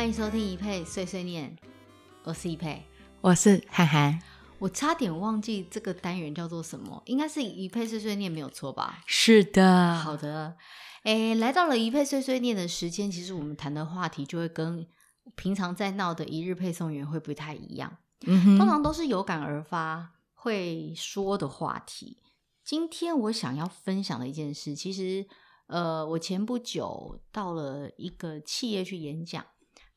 欢迎收听一佩碎碎念，我是一佩，我是涵涵。我差点忘记这个单元叫做什么，应该是一佩碎碎念没有错吧？是的，好的。诶，来到了一佩碎碎念的时间，其实我们谈的话题就会跟平常在闹的一日配送员会不太一样。嗯哼，通常都是有感而发会说的话题。今天我想要分享的一件事，其实呃，我前不久到了一个企业去演讲。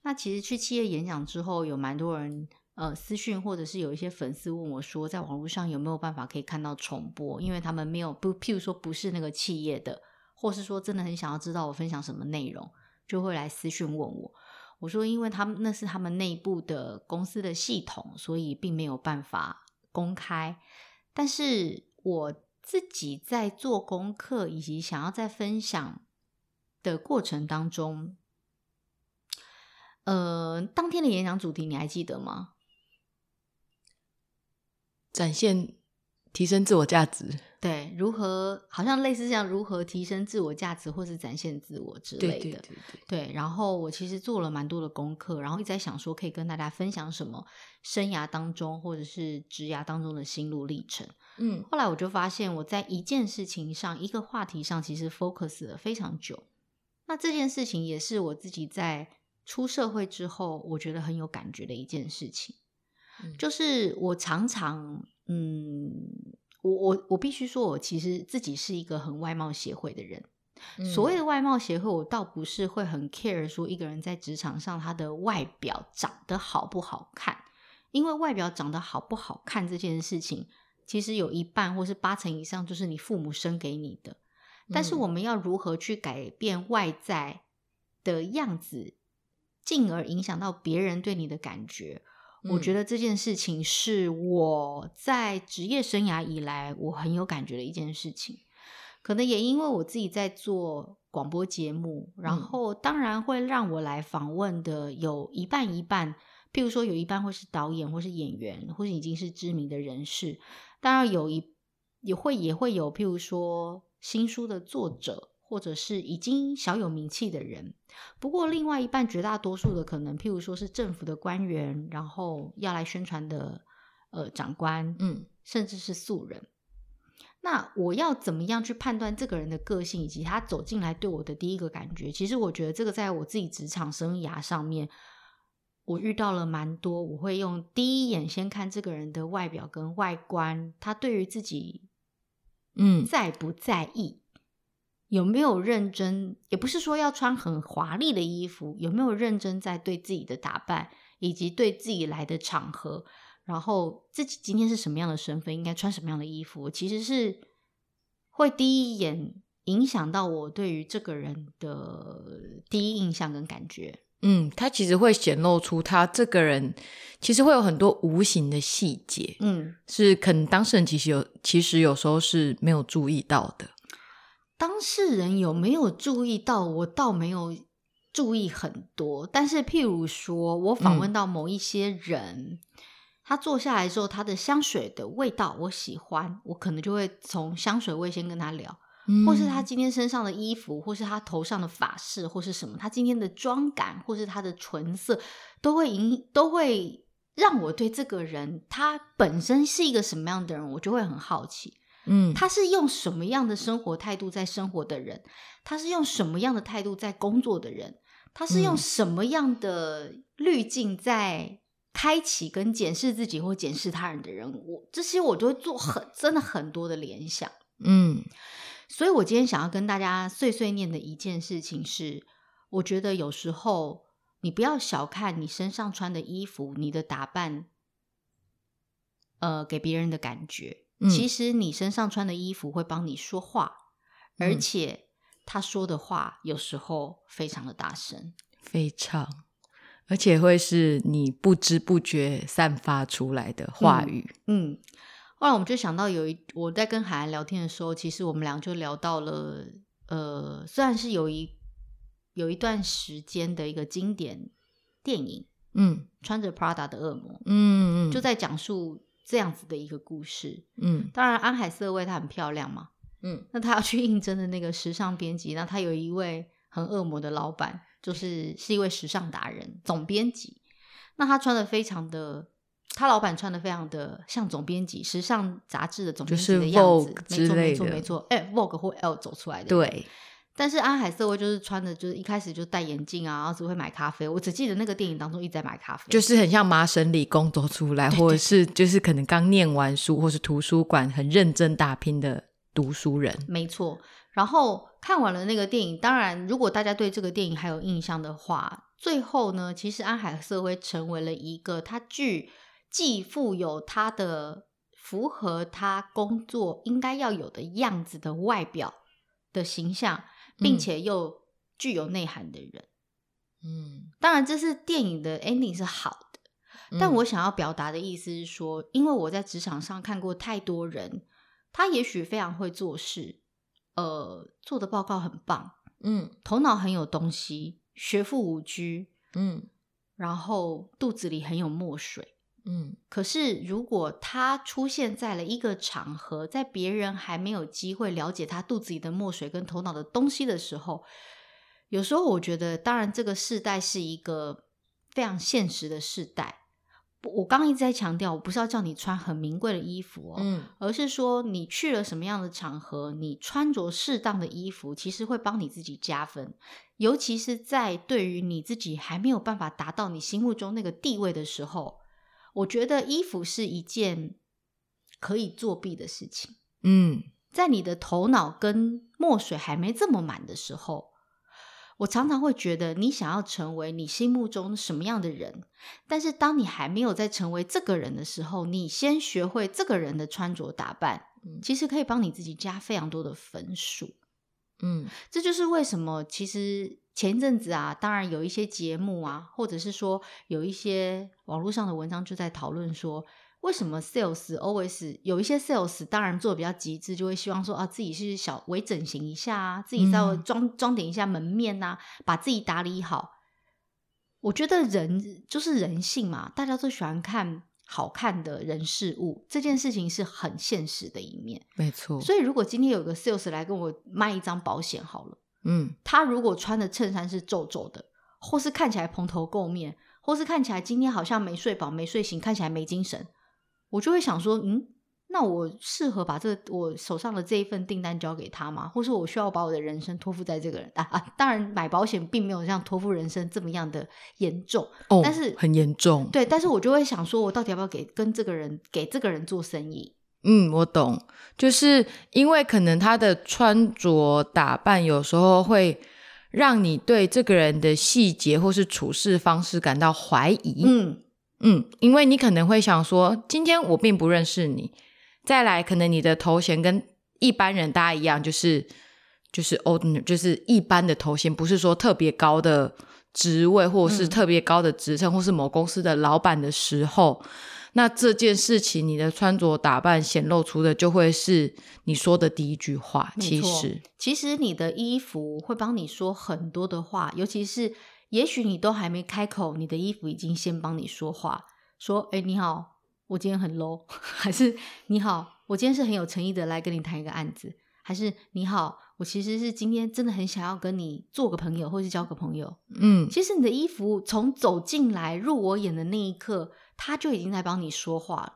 那其实去企业演讲之后，有蛮多人呃私讯，或者是有一些粉丝问我说，在网络上有没有办法可以看到重播？因为他们没有不，譬如说不是那个企业的，或是说真的很想要知道我分享什么内容，就会来私讯问我。我说，因为他们那是他们内部的公司的系统，所以并没有办法公开。但是我自己在做功课以及想要在分享的过程当中。呃，当天的演讲主题你还记得吗？展现、提升自我价值。对，如何好像类似这样，如何提升自我价值，或是展现自我之类的。对对对对。对，然后我其实做了蛮多的功课，然后一直在想说可以跟大家分享什么生涯当中或者是职涯当中的心路历程。嗯，后来我就发现我在一件事情上，一个话题上，其实 focus 了非常久。那这件事情也是我自己在。出社会之后，我觉得很有感觉的一件事情，嗯、就是我常常，嗯，我我我必须说，我其实自己是一个很外貌协会的人。嗯、所谓的外貌协会，我倒不是会很 care 说一个人在职场上他的外表长得好不好看，因为外表长得好不好看这件事情，其实有一半或是八成以上就是你父母生给你的。但是我们要如何去改变外在的样子？进而影响到别人对你的感觉，嗯、我觉得这件事情是我在职业生涯以来我很有感觉的一件事情。可能也因为我自己在做广播节目，然后当然会让我来访问的有一半一半，譬如说有一半会是导演或是演员，或是已经是知名的人士，当然有一也会也会有譬如说新书的作者。或者是已经小有名气的人，不过另外一半绝大多数的可能，譬如说是政府的官员，然后要来宣传的呃长官，嗯，甚至是素人。那我要怎么样去判断这个人的个性，以及他走进来对我的第一个感觉？其实我觉得这个在我自己职场生涯上面，我遇到了蛮多。我会用第一眼先看这个人的外表跟外观，他对于自己，嗯，在不在意。有没有认真？也不是说要穿很华丽的衣服，有没有认真在对自己的打扮，以及对自己来的场合，然后自己今天是什么样的身份，应该穿什么样的衣服，其实是会第一眼影响到我对于这个人的第一印象跟感觉。嗯，他其实会显露出他这个人其实会有很多无形的细节，嗯，是可能当事人其实有，其实有时候是没有注意到的。当事人有没有注意到？我倒没有注意很多。但是，譬如说，我访问到某一些人，嗯、他坐下来之后，他的香水的味道我喜欢，我可能就会从香水味先跟他聊，嗯、或是他今天身上的衣服，或是他头上的发饰，或是什么，他今天的妆感，或是他的唇色，都会影，都会让我对这个人他本身是一个什么样的人，我就会很好奇。嗯，他是用什么样的生活态度在生活的人？他是用什么样的态度在工作的人？他是用什么样的滤镜在开启跟检视自己或检视他人的人？我这些我都会做很真的很多的联想。嗯，所以我今天想要跟大家碎碎念的一件事情是，我觉得有时候你不要小看你身上穿的衣服，你的打扮，呃，给别人的感觉。其实你身上穿的衣服会帮你说话，嗯、而且他说的话有时候非常的大声，非常，而且会是你不知不觉散发出来的话语。嗯，嗯，后来我们就想到有一我在跟海安聊天的时候，其实我们俩就聊到了，呃，虽然是有一有一段时间的一个经典电影，嗯，穿着 Prada 的恶魔，嗯嗯，嗯。就在讲述。这样子的一个故事，嗯，当然安海瑟薇她很漂亮嘛，嗯，那她要去应征的那个时尚编辑，那她有一位很恶魔的老板，就是是一位时尚达人，总编辑。那他穿的非常的，他老板穿的非常的像总编辑，时尚杂志的总编辑的样子，就是、Vogue 没错没错没错，哎，Vogue 或 Elle 走出来的。对。但是安海瑟薇就是穿的，就是一开始就戴眼镜啊，然后只会买咖啡。我只记得那个电影当中一直在买咖啡，就是很像麻省理工走出来，或者是就是可能刚念完书，或是图书馆很认真打拼的读书人。没错。然后看完了那个电影，当然如果大家对这个电影还有印象的话，最后呢，其实安海瑟薇成为了一个他具既富有他的符合他工作应该要有的样子的外表的形象。并且又具有内涵的人，嗯，当然这是电影的 ending 是好的，嗯，但我想要表达的意思是说，因为我在职场上看过太多人，他也许非常会做事，呃，做的报告很棒，嗯，头脑很有东西，学富五车，嗯，然后肚子里很有墨水。嗯，可是如果他出现在了一个场合，在别人还没有机会了解他肚子里的墨水跟头脑的东西的时候，有时候我觉得，当然这个世代是一个非常现实的世代。我刚刚一直在强调，我不是要叫你穿很名贵的衣服哦，嗯，而是说你去了什么样的场合，你穿着适当的衣服，其实会帮你自己加分，尤其是在对于你自己还没有办法达到你心目中那个地位的时候。我觉得衣服是一件可以作弊的事情。嗯，在你的头脑跟墨水还没这么满的时候，我常常会觉得你想要成为你心目中什么样的人，但是当你还没有在成为这个人的时候，你先学会这个人的穿着打扮，其实可以帮你自己加非常多的分数。嗯，这就是为什么其实。前一阵子啊，当然有一些节目啊，或者是说有一些网络上的文章就在讨论说，为什么 sales always 有一些 sales 当然做的比较极致，就会希望说啊自己是小微整形一下啊，自己稍微装装点一下门面呐、啊，把自己打理好。我觉得人就是人性嘛，大家都喜欢看好看的人事物，这件事情是很现实的一面，没错。所以如果今天有个 sales 来跟我卖一张保险好了。嗯，他如果穿的衬衫是皱皱的，或是看起来蓬头垢面，或是看起来今天好像没睡饱、没睡醒，看起来没精神，我就会想说，嗯，那我适合把这个我手上的这一份订单交给他吗？或是我需要把我的人生托付在这个人啊？啊，当然，买保险并没有像托付人生这么样的严重，哦，但是很严重。对，但是我就会想说，我到底要不要给跟这个人给这个人做生意？嗯，我懂，就是因为可能他的穿着打扮有时候会让你对这个人的细节或是处事方式感到怀疑。嗯嗯，因为你可能会想说，今天我并不认识你，再来可能你的头衔跟一般人大家一样，就是就是 ordinary，就是一般的头衔，不是说特别高的职位或者是特别高的职称，或是某公司的老板的时候。那这件事情，你的穿着打扮显露出的就会是你说的第一句话。其实，其实你的衣服会帮你说很多的话，尤其是也许你都还没开口，你的衣服已经先帮你说话，说：“诶，你好，我今天很 low。” 还是“你好，我今天是很有诚意的来跟你谈一个案子。”还是“你好，我其实是今天真的很想要跟你做个朋友，或是交个朋友。”嗯，其实你的衣服从走进来入我眼的那一刻。他就已经在帮你说话了，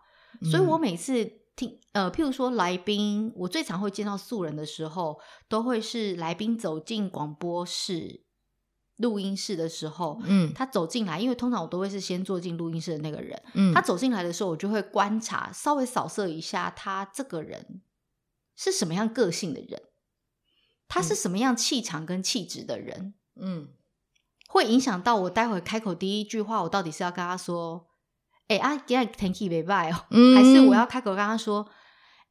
所以我每次听，呃，譬如说来宾，我最常会见到素人的时候，都会是来宾走进广播室、录音室的时候，嗯，他走进来，因为通常我都会是先坐进录音室的那个人，嗯，他走进来的时候，我就会观察，稍微扫射一下他这个人是什么样个性的人，他是什么样气场跟气质的人，嗯，会影响到我待会开口第一句话，我到底是要跟他说。哎、欸、啊，今天天气没坏哦，还是我要开口跟他说，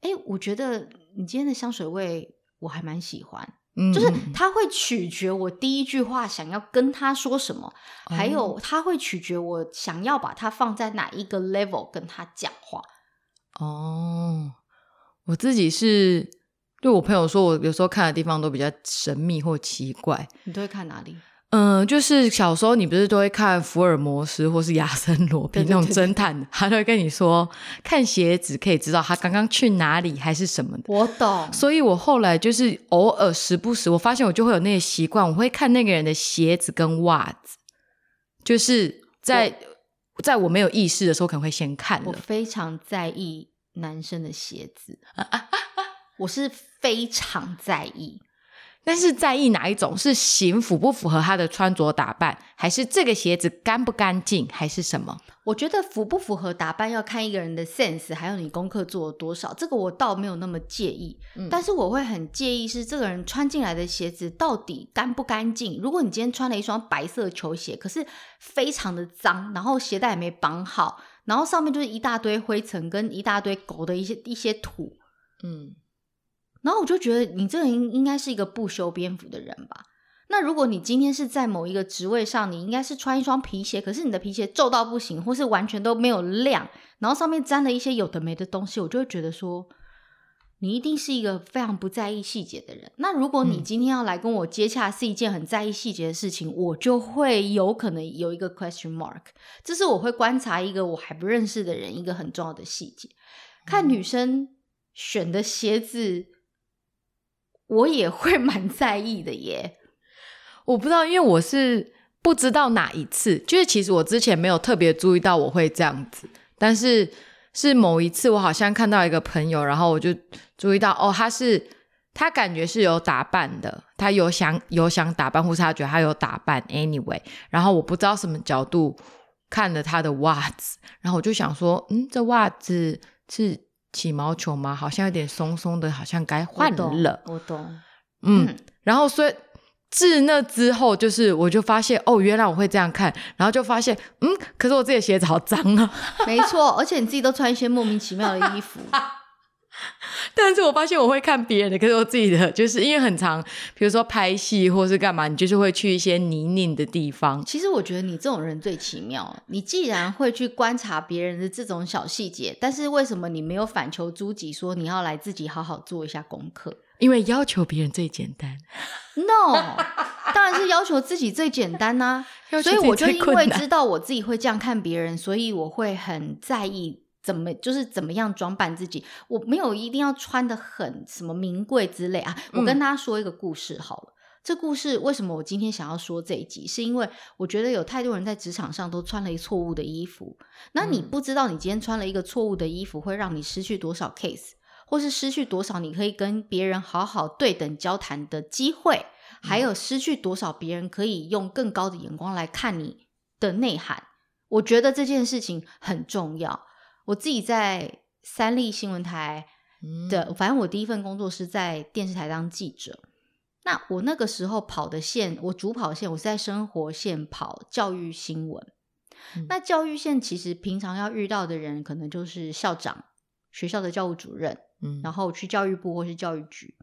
哎、欸，我觉得你今天的香水味我还蛮喜欢，嗯，就是他会取决我第一句话想要跟他说什么，嗯、还有他会取决我想要把它放在哪一个 level 跟他讲话。哦，我自己是对我朋友说，我有时候看的地方都比较神秘或奇怪。你都会看哪里？嗯，就是小时候你不是都会看福尔摩斯或是亚森罗宾那种侦探，他都会跟你说，看鞋子可以知道他刚刚去哪里还是什么的。我懂，所以我后来就是偶尔时不时，我发现我就会有那个习惯，我会看那个人的鞋子跟袜子，就是在我在我没有意识的时候，可能会先看。我非常在意男生的鞋子，我是非常在意。但是在意哪一种？是型符不符合他的穿着打扮，还是这个鞋子干不干净，还是什么？我觉得符不符合打扮要看一个人的 sense，还有你功课做了多少。这个我倒没有那么介意，嗯、但是我会很介意是这个人穿进来的鞋子到底干不干净。如果你今天穿了一双白色球鞋，可是非常的脏，然后鞋带也没绑好，然后上面就是一大堆灰尘跟一大堆狗的一些一些土，嗯。然后我就觉得你这个人应该是一个不修边幅的人吧？那如果你今天是在某一个职位上，你应该是穿一双皮鞋，可是你的皮鞋皱到不行，或是完全都没有亮，然后上面沾了一些有的没的东西，我就会觉得说，你一定是一个非常不在意细节的人。那如果你今天要来跟我接洽是一件很在意细节的事情，我就会有可能有一个 question mark。这是我会观察一个我还不认识的人一个很重要的细节，看女生选的鞋子。我也会 蛮在意的耶，我不知道，因为我是不知道哪一次，就是其实我之前没有特别注意到我会这样子，但是是某一次我好像看到一个朋友，然后我就注意到哦，他是他感觉是有打扮的，他有想有想打扮，或是他觉得他有打扮，anyway，然后我不知道什么角度看了他的袜子，然后我就想说，嗯，这袜子是。起毛球吗？好像有点松松的，好像该换了。我懂，我懂。嗯，嗯，然后所以自那之后，就是我就发现哦，原来我会这样看，然后就发现嗯，可是我自己的鞋子好脏啊。没错，而且你自己都穿一些莫名其妙的衣服。但是我发现我会看别人的，可是我自己的就是因为很长，比如说拍戏或是干嘛，你就是会去一些泥泞的地方。其实我觉得你这种人最奇妙，你既然会去观察别人的这种小细节，但是为什么你没有反求诸己，说你要来自己好好做一下功课？因为要求别人最简单。No，当然是要求自己最简单呐、啊。所以我就因为知道我自己会这样看别人，所以我会很在意。怎么就是怎么样装扮自己？我没有一定要穿的很什么名贵之类啊。我跟大家说一个故事好了。嗯、这故事为什么我今天想要说这一集？是因为我觉得有太多人在职场上都穿了一错误的衣服。那你不知道你今天穿了一个错误的衣服，会让你失去多少 case，或是失去多少你可以跟别人好好对等交谈的机会，还有失去多少别人可以用更高的眼光来看你的内涵。我觉得这件事情很重要。我自己在三立新闻台的，嗯、反正我第一份工作是在电视台当记者。那我那个时候跑的线，我主跑线，我是在生活线跑教育新闻。嗯、那教育线其实平常要遇到的人，可能就是校长、学校的教务主任，嗯、然后去教育部或是教育局，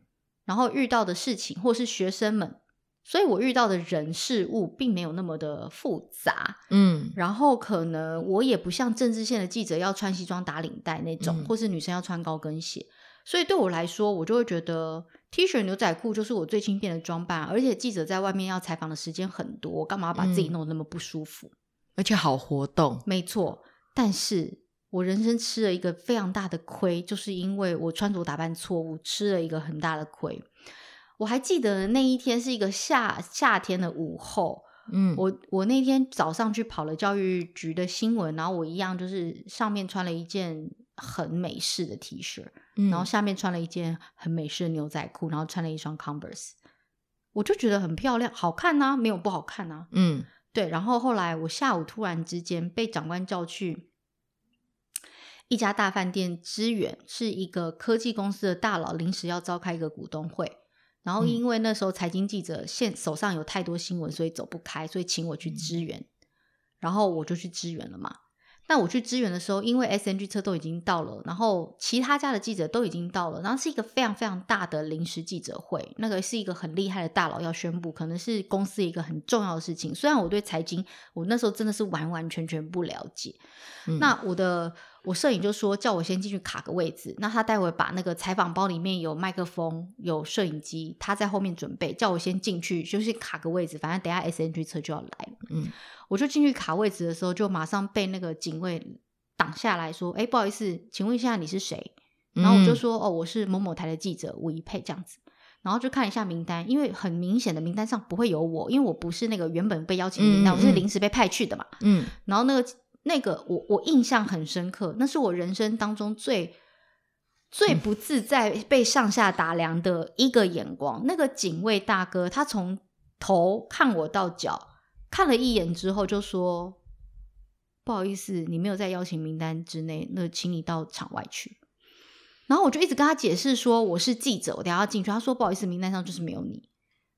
然后遇到的事情或是学生们。所以我遇到的人事物并没有那么的复杂，嗯，然后可能我也不像政治线的记者要穿西装打领带那种，嗯、或是女生要穿高跟鞋，所以对我来说，我就会觉得 T 恤牛仔裤就是我最轻便的装扮，而且记者在外面要采访的时间很多，我干嘛要把自己弄得那么不舒服？嗯、而且好活动，没错。但是我人生吃了一个非常大的亏，就是因为我穿着打扮错误，吃了一个很大的亏。我还记得那一天是一个夏夏天的午后，嗯，我我那天早上去跑了教育局的新闻，然后我一样就是上面穿了一件很美式的 T 恤，嗯，然后下面穿了一件很美式的牛仔裤，然后穿了一双 Converse，我就觉得很漂亮，好看呐，没有不好看呐，嗯，对。然后后来我下午突然之间被长官叫去一家大饭店支援，是一个科技公司的大佬临时要召开一个股东会。然后因为那时候财经记者现手上有太多新闻，所以走不开，所以请我去支援，嗯、然后我就去支援了嘛。那我去支援的时候，因为 SNG 车都已经到了，然后其他家的记者都已经到了，然后是一个非常非常大的临时记者会，那个是一个很厉害的大佬要宣布，可能是公司一个很重要的事情。虽然我对财经，我那时候真的是完完全全不了解。嗯、那我的我摄影就说叫我先进去卡个位置，那他待会把那个采访包里面有麦克风、有摄影机，他在后面准备，叫我先进去，就是卡个位置，反正等下 SNG 车就要来。嗯，我就进去卡位置的时候，就马上被那个警卫挡下来说：“哎，不好意思，请问一下你是谁？”然后我就说：“哦，我是某某台的记者吴一佩。”这样子，然后就看一下名单，因为很明显的名单上不会有我，因为我不是那个原本被邀请名单，嗯嗯，我是临时被派去的嘛。嗯，然后那个。那个我我印象很深刻，那是我人生当中最最不自在被上下打量的一个眼光。嗯、那个警卫大哥，他从头看我到脚，看了一眼之后就说：“不好意思，你没有在邀请名单之内，那请你到场外去。”然后我就一直跟他解释说：“我是记者，我等下要进去。”他说：“不好意思，名单上就是没有你。”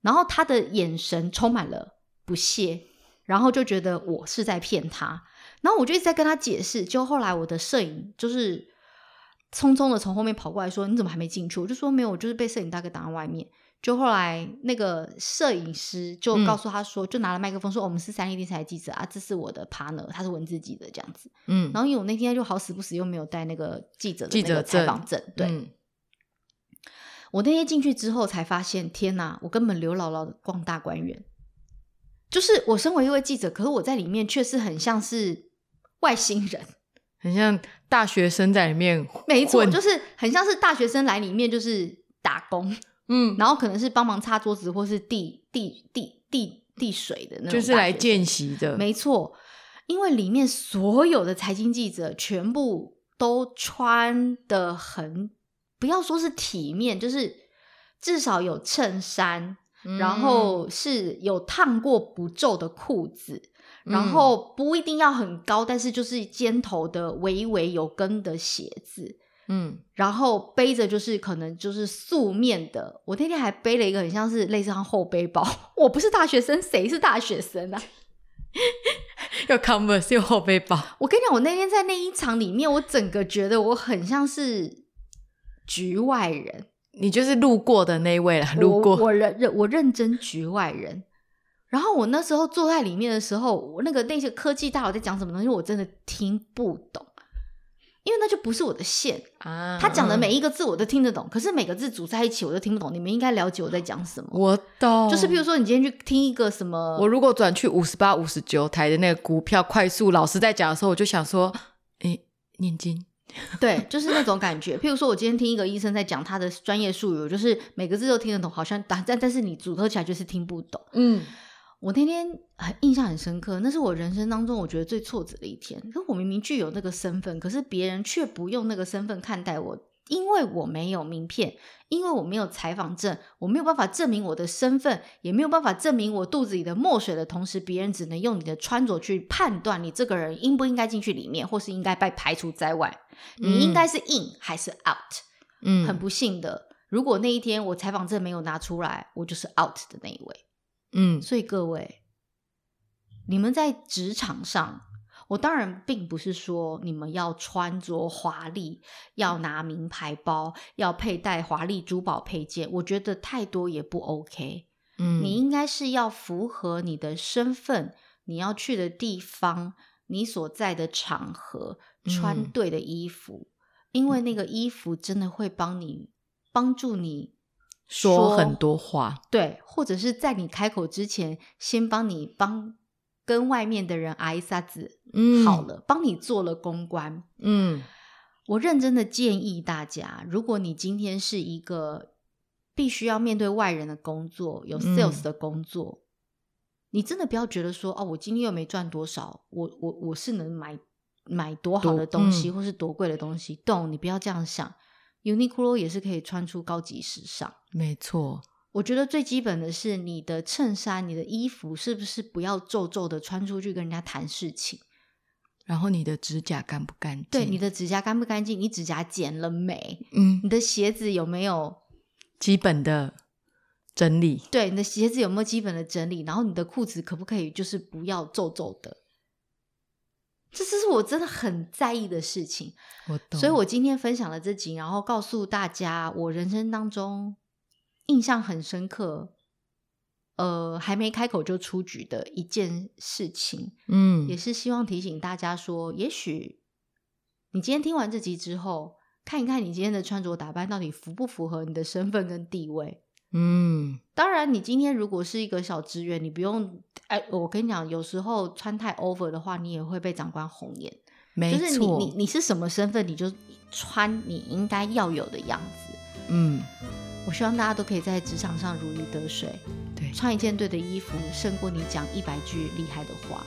然后他的眼神充满了不屑，然后就觉得我是在骗他。然后我就一直在跟他解释，就后来我的摄影就是匆匆的从后面跑过来说：“你怎么还没进去？”我就说：“没有，我就是被摄影大哥挡在外面。”就后来那个摄影师就告诉他说：“嗯、就拿了麦克风说，我们是三立电视台记者啊，这是我的 partner，他是文字记者这样子。”嗯，然后因为我那天就好死不死又没有带那个记者的那个采访证，对。嗯、我那天进去之后才发现，天哪！我根本刘姥姥的逛大观园，就是我身为一位记者，可是我在里面却是很像是。外星人。很像大学生在里面，没错，就是很像是大学生来里面就是打工，嗯，然后可能是帮忙擦桌子或是递递递递递水的那种，就是来见习的，没错。因为里面所有的财经记者全部都穿的很，不要说是体面，就是至少有衬衫，嗯，然后是有烫过不皱的裤子。然后不一定要很高，嗯、但是就是尖头的、微微有跟的鞋子，嗯，然后背着就是可能就是素面的。我那天还背了一个很像是类似像后背包。我不是大学生，谁是大学生啊？要 Converse 有后背包。我跟你讲，我那天在那一场里面，我整个觉得我很像是局外人。你就是路过的那一位了，路过。我认认我认真局外人。然后我那时候坐在里面的时候，我那个那些科技大佬在讲什么东西，我真的听不懂，因为那就不是我的线啊。他讲的每一个字我都听得懂，可是每个字组在一起我都听不懂。你们应该了解我在讲什么。我懂，就是比如说你今天去听一个什么，我如果转去五十八、五十九台的那个股票快速老师在讲的时候，我就想说，哎，念经，对，就是那种感觉。譬如说我今天听一个医生在讲他的专业术语，我就是每个字都听得懂，好像但但但是你组合起来就是听不懂，嗯。我那天很印象很深刻，那是我人生当中我觉得最挫折的一天。可我明明具有那个身份，可是别人却不用那个身份看待我，因为我没有名片，因为我没有采访证，我没有办法证明我的身份，也没有办法证明我肚子里的墨水的同时，别人只能用你的穿着去判断你这个人应不应该进去里面，或是应该被排除在外。你应该是 in 还是 out？嗯，很不幸的，如果那一天我采访证没有拿出来，我就是 out 的那一位。嗯，所以各位，你们在职场上，我当然并不是说你们要穿着华丽，要拿名牌包，要佩戴华丽珠宝配件，我觉得太多也不 OK。嗯，你应该是要符合你的身份，你要去的地方，你所在的场合，穿对的衣服，嗯，因为那个衣服真的会帮你帮助你。说，很多话，对，或者是在你开口之前，先帮你帮跟外面的人挨一下子，嗯，好了，帮你做了公关，嗯，我认真的建议大家，如果你今天是一个必须要面对外人的工作，有 sales 的工作，嗯，你真的不要觉得说，哦，我今天又没赚多少，我我我是能买买多好的东西，嗯，或是多贵的东西，懂？你不要这样想。Uniqlo 也是可以穿出高级时尚，没错。我觉得最基本的是你的衬衫、你的衣服是不是不要皱皱的穿出去跟人家谈事情？然后你的指甲干不干净？对，你的指甲干不干净？你指甲剪了没？嗯，你的鞋子有没有基本的整理？对，你的鞋子有没有基本的整理？然后你的裤子可不可以就是不要皱皱的？这是我真的很在意的事情，我懂。所以我今天分享了这集，然后告诉大家我人生当中印象很深刻，呃，还没开口就出局的一件事情。嗯，也是希望提醒大家说，也许你今天听完这集之后，看一看你今天的穿着打扮到底符不符合你的身份跟地位。嗯，当然，你今天如果是一个小职员，你不用哎，我跟你讲，有时候穿太 over 的话，你也会被长官红眼。没错，就是你你你是什么身份，你就穿你应该要有的样子。嗯，我希望大家都可以在职场上如鱼得水。对，穿一件对的衣服，胜过你讲一百句厉害的话。